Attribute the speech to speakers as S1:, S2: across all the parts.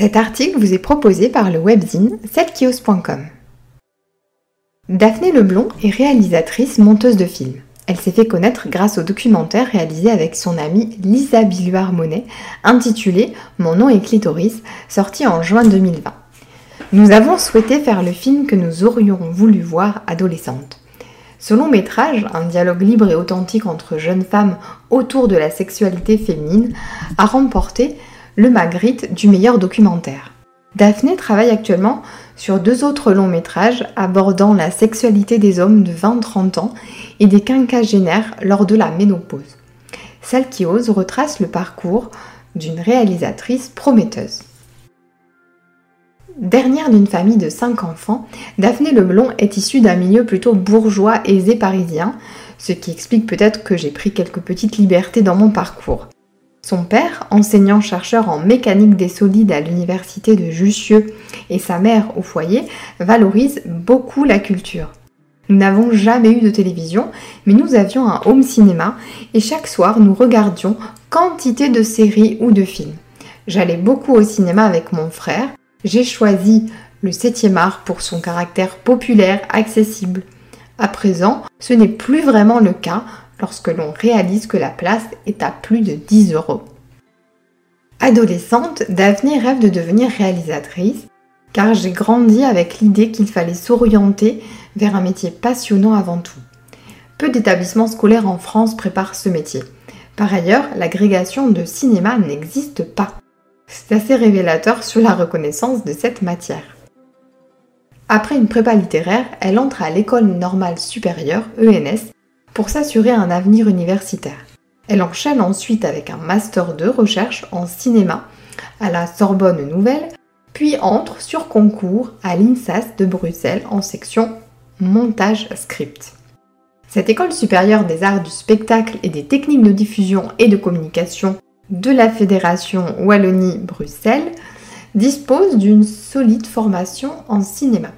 S1: Cet article vous est proposé par le webzine 7kios.com. Daphné Leblon est réalisatrice monteuse de films. Elle s'est fait connaître grâce au documentaire réalisé avec son amie Lisa Billuard-Monet intitulé Mon nom est Clitoris, sorti en juin 2020. Nous avons souhaité faire le film que nous aurions voulu voir adolescente. Ce long métrage, un dialogue libre et authentique entre jeunes femmes autour de la sexualité féminine, a remporté le Magritte du meilleur documentaire. Daphné travaille actuellement sur deux autres longs métrages abordant la sexualité des hommes de 20-30 ans et des quinquagénaires lors de la ménopause. Celle qui ose retrace le parcours d'une réalisatrice prometteuse. Dernière d'une famille de 5 enfants, Daphné Leblon est issue d'un milieu plutôt bourgeois aisé parisien, ce qui explique peut-être que j'ai pris quelques petites libertés dans mon parcours. Son père, enseignant-chercheur en mécanique des solides à l'université de Jussieu, et sa mère au foyer, valorisent beaucoup la culture. Nous n'avons jamais eu de télévision, mais nous avions un home cinéma et chaque soir nous regardions quantité de séries ou de films. J'allais beaucoup au cinéma avec mon frère. J'ai choisi le 7e art pour son caractère populaire, accessible. À présent, ce n'est plus vraiment le cas lorsque l'on réalise que la place est à plus de 10 euros. Adolescente, Daphné rêve de devenir réalisatrice car j'ai grandi avec l'idée qu'il fallait s'orienter vers un métier passionnant avant tout. Peu d'établissements scolaires en France préparent ce métier. Par ailleurs, l'agrégation de cinéma n'existe pas. C'est assez révélateur sur la reconnaissance de cette matière. Après une prépa littéraire, elle entre à l'école normale supérieure, ENS, pour s'assurer un avenir universitaire. Elle enchaîne ensuite avec un master de recherche en cinéma à la Sorbonne Nouvelle, puis entre sur concours à l'INSAS de Bruxelles en section montage script. Cette école supérieure des arts du spectacle et des techniques de diffusion et de communication de la Fédération Wallonie-Bruxelles dispose d'une solide formation en cinéma.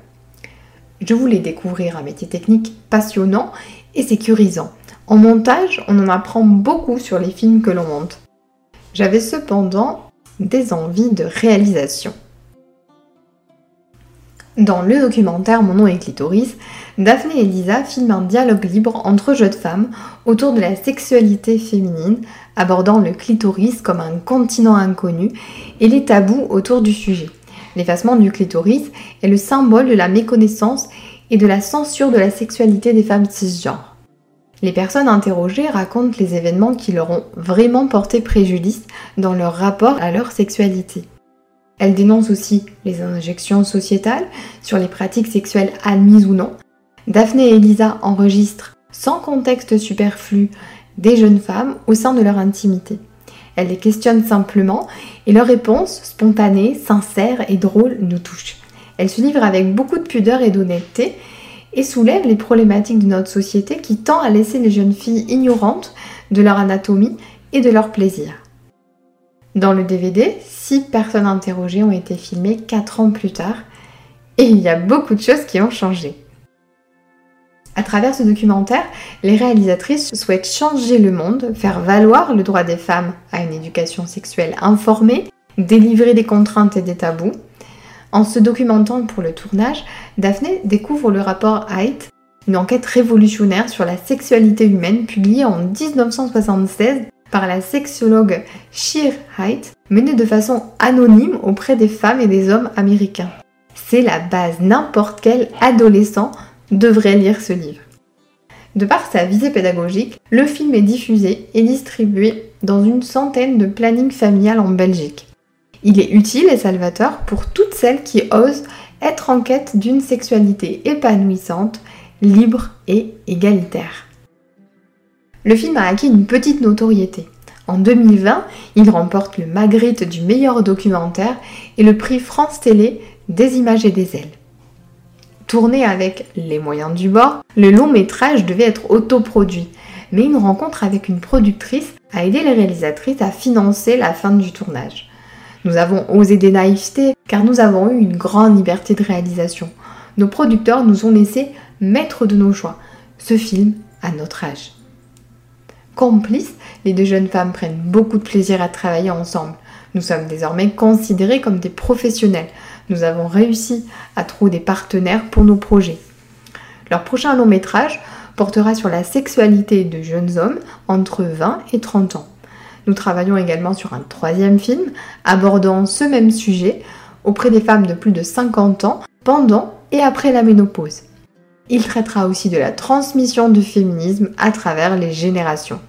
S1: Je voulais découvrir un métier technique passionnant et sécurisant. En montage, on en apprend beaucoup sur les films que l'on monte. J'avais cependant des envies de réalisation. Dans le documentaire Mon nom est clitoris, Daphné et Lisa filment un dialogue libre entre jeunes femmes autour de la sexualité féminine, abordant le clitoris comme un continent inconnu et les tabous autour du sujet. L'effacement du clitoris est le symbole de la méconnaissance et de la censure de la sexualité des femmes cisgenres. Les personnes interrogées racontent les événements qui leur ont vraiment porté préjudice dans leur rapport à leur sexualité. Elles dénoncent aussi les injections sociétales sur les pratiques sexuelles admises ou non. Daphné et Elisa enregistrent sans contexte superflu des jeunes femmes au sein de leur intimité. Elles les questionnent simplement et leurs réponses, spontanées, sincères et drôles, nous touchent. Elle se livre avec beaucoup de pudeur et d'honnêteté et soulève les problématiques de notre société qui tend à laisser les jeunes filles ignorantes de leur anatomie et de leur plaisir. Dans le DVD, six personnes interrogées ont été filmées 4 ans plus tard et il y a beaucoup de choses qui ont changé. À travers ce documentaire, les réalisatrices souhaitent changer le monde, faire valoir le droit des femmes à une éducation sexuelle informée, délivrer des contraintes et des tabous, en se documentant pour le tournage, Daphné découvre le rapport Height, une enquête révolutionnaire sur la sexualité humaine publiée en 1976 par la sexologue Sheer Height, menée de façon anonyme auprès des femmes et des hommes américains. C'est la base, n'importe quel adolescent devrait lire ce livre. De par sa visée pédagogique, le film est diffusé et distribué dans une centaine de plannings familiales en Belgique. Il est utile et salvateur pour toutes celles qui osent être en quête d'une sexualité épanouissante, libre et égalitaire. Le film a acquis une petite notoriété. En 2020, il remporte le Magritte du meilleur documentaire et le prix France Télé des images et des ailes. Tourné avec les moyens du bord, le long métrage devait être autoproduit, mais une rencontre avec une productrice a aidé les réalisatrices à financer la fin du tournage. Nous avons osé des naïvetés car nous avons eu une grande liberté de réalisation. Nos producteurs nous ont laissé maîtres de nos choix. Ce film à notre âge. Complices, les deux jeunes femmes prennent beaucoup de plaisir à travailler ensemble. Nous sommes désormais considérés comme des professionnels. Nous avons réussi à trouver des partenaires pour nos projets. Leur prochain long métrage portera sur la sexualité de jeunes hommes entre 20 et 30 ans. Nous travaillons également sur un troisième film abordant ce même sujet auprès des femmes de plus de 50 ans pendant et après la ménopause. Il traitera aussi de la transmission du féminisme à travers les générations.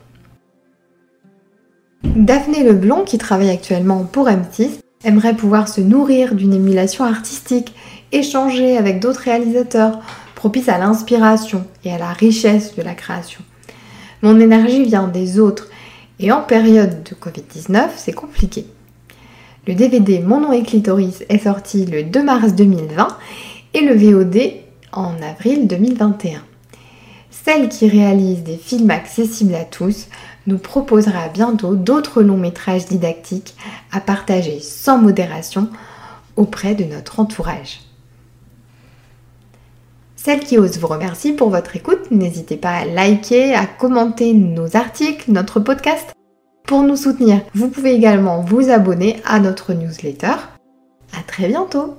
S1: Daphné Leblond, qui travaille actuellement pour M6, aimerait pouvoir se nourrir d'une émulation artistique, échanger avec d'autres réalisateurs, propice à l'inspiration et à la richesse de la création. Mon énergie vient des autres et en période de Covid-19, c'est compliqué. Le DVD Mon nom est clitoris est sorti le 2 mars 2020 et le VOD en avril 2021. Celle qui réalise des films accessibles à tous nous proposera bientôt d'autres longs métrages didactiques à partager sans modération auprès de notre entourage. Celle qui ose vous remercie pour votre écoute. N'hésitez pas à liker, à commenter nos articles, notre podcast. Pour nous soutenir, vous pouvez également vous abonner à notre newsletter. À très bientôt!